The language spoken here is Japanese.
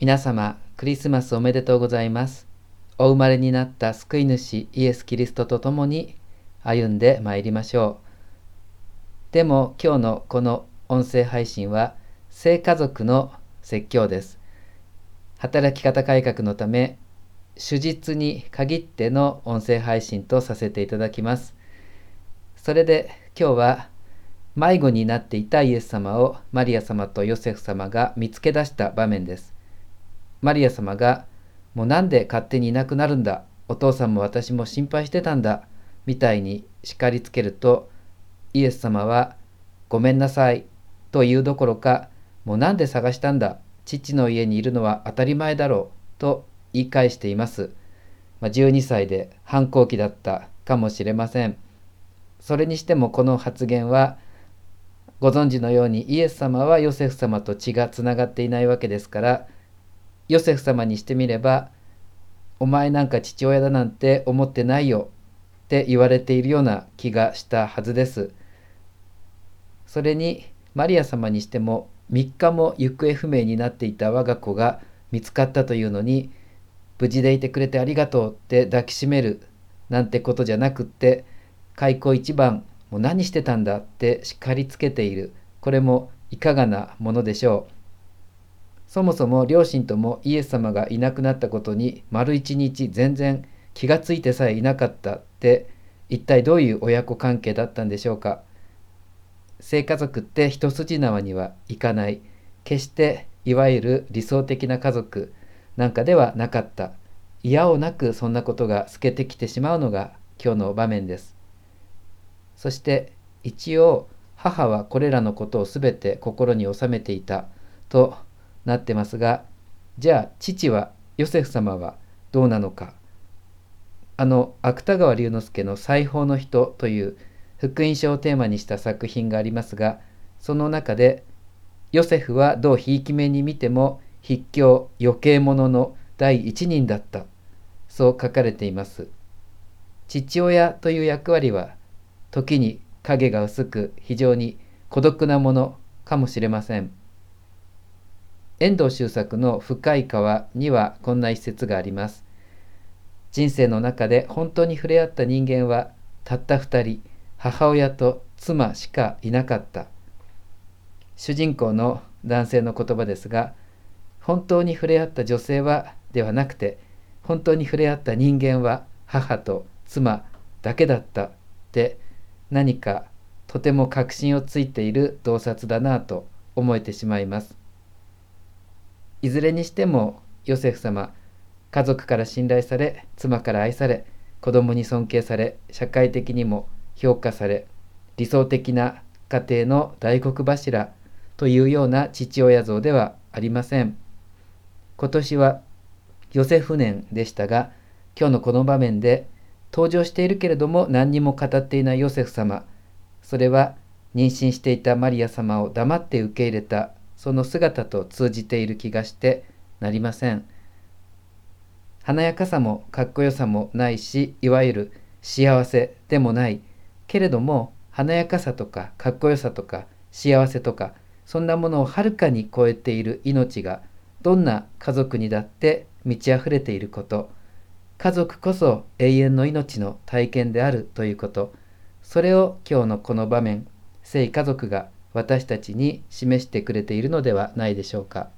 皆様、クリスマスおめでとうございます。お生まれになった救い主イエス・キリストと共に歩んでまいりましょう。でも今日のこの音声配信は性家族の説教です。働き方改革のため、手術に限っての音声配信とさせていただきます。それで今日は迷子になっていたイエス様をマリア様とヨセフ様が見つけ出した場面です。マリア様が「もうなんで勝手にいなくなるんだ？お父さんも私も心配してたんだ」みたいに叱りつけるとイエス様は「ごめんなさい」と言うどころか「もうなんで探したんだ？父の家にいるのは当たり前だろう」と言い返しています。まあ、12歳で反抗期だったかもしれません。それにしてもこの発言はご存知のようにイエス様はヨセフ様と血がつながっていないわけですからヨセフ様にしてみれば「お前なんか父親だなんて思ってないよ」って言われているような気がしたはずです。それにマリア様にしても3日も行方不明になっていた我が子が見つかったというのに無事でいてくれてありがとうって抱きしめるなんてことじゃなくって開口一番もう何してたんだって叱りつけているこれもいかがなものでしょうそもそも両親ともイエス様がいなくなったことに丸一日全然気がついてさえいなかったって一体どういう親子関係だったんでしょうか。性家族って一筋縄にはいかない。決していわゆる理想的な家族なんかではなかった。嫌をなくそんなことが透けてきてしまうのが今日の場面です。そして一応母はこれらのことを全て心に収めていたとなってますがじゃあ父はヨセフ様はどうなのかあの芥川龍之介の「裁縫の人」という福音書をテーマにした作品がありますがその中でヨセフはどうひいき目に見ても筆教余計者の第一人だったそう書かれています父親という役割は時に影が薄く非常に孤独なものかもしれません。遠藤周作の深い川にはこんな一節があります。人生の中で本当に触れ合った人間はたった二人、母親と妻しかいなかった。主人公の男性の言葉ですが、本当に触れ合った女性はではなくて、本当に触れ合った人間は母と妻だけだったって何かとても確信をついている洞察だなと思えてしまいます。いずれにしてもヨセフ様家族から信頼され妻から愛され子供に尊敬され社会的にも評価され理想的な家庭の大黒柱というような父親像ではありません。今年はヨセフ年でしたが今日のこの場面で登場しているけれども何にも語っていないヨセフ様それは妊娠していたマリア様を黙って受け入れたその姿と通じている気がしてなりません。華やかさもかっこよさもないしいわゆる幸せでもない。けれども華やかさとかかっこよさとか幸せとかそんなものをはるかに超えている命がどんな家族にだって満ち溢れていること。家族こそ永遠の命の体験であるということ。それを今日のこの場面聖家族が私たちに示してくれているのではないでしょうか。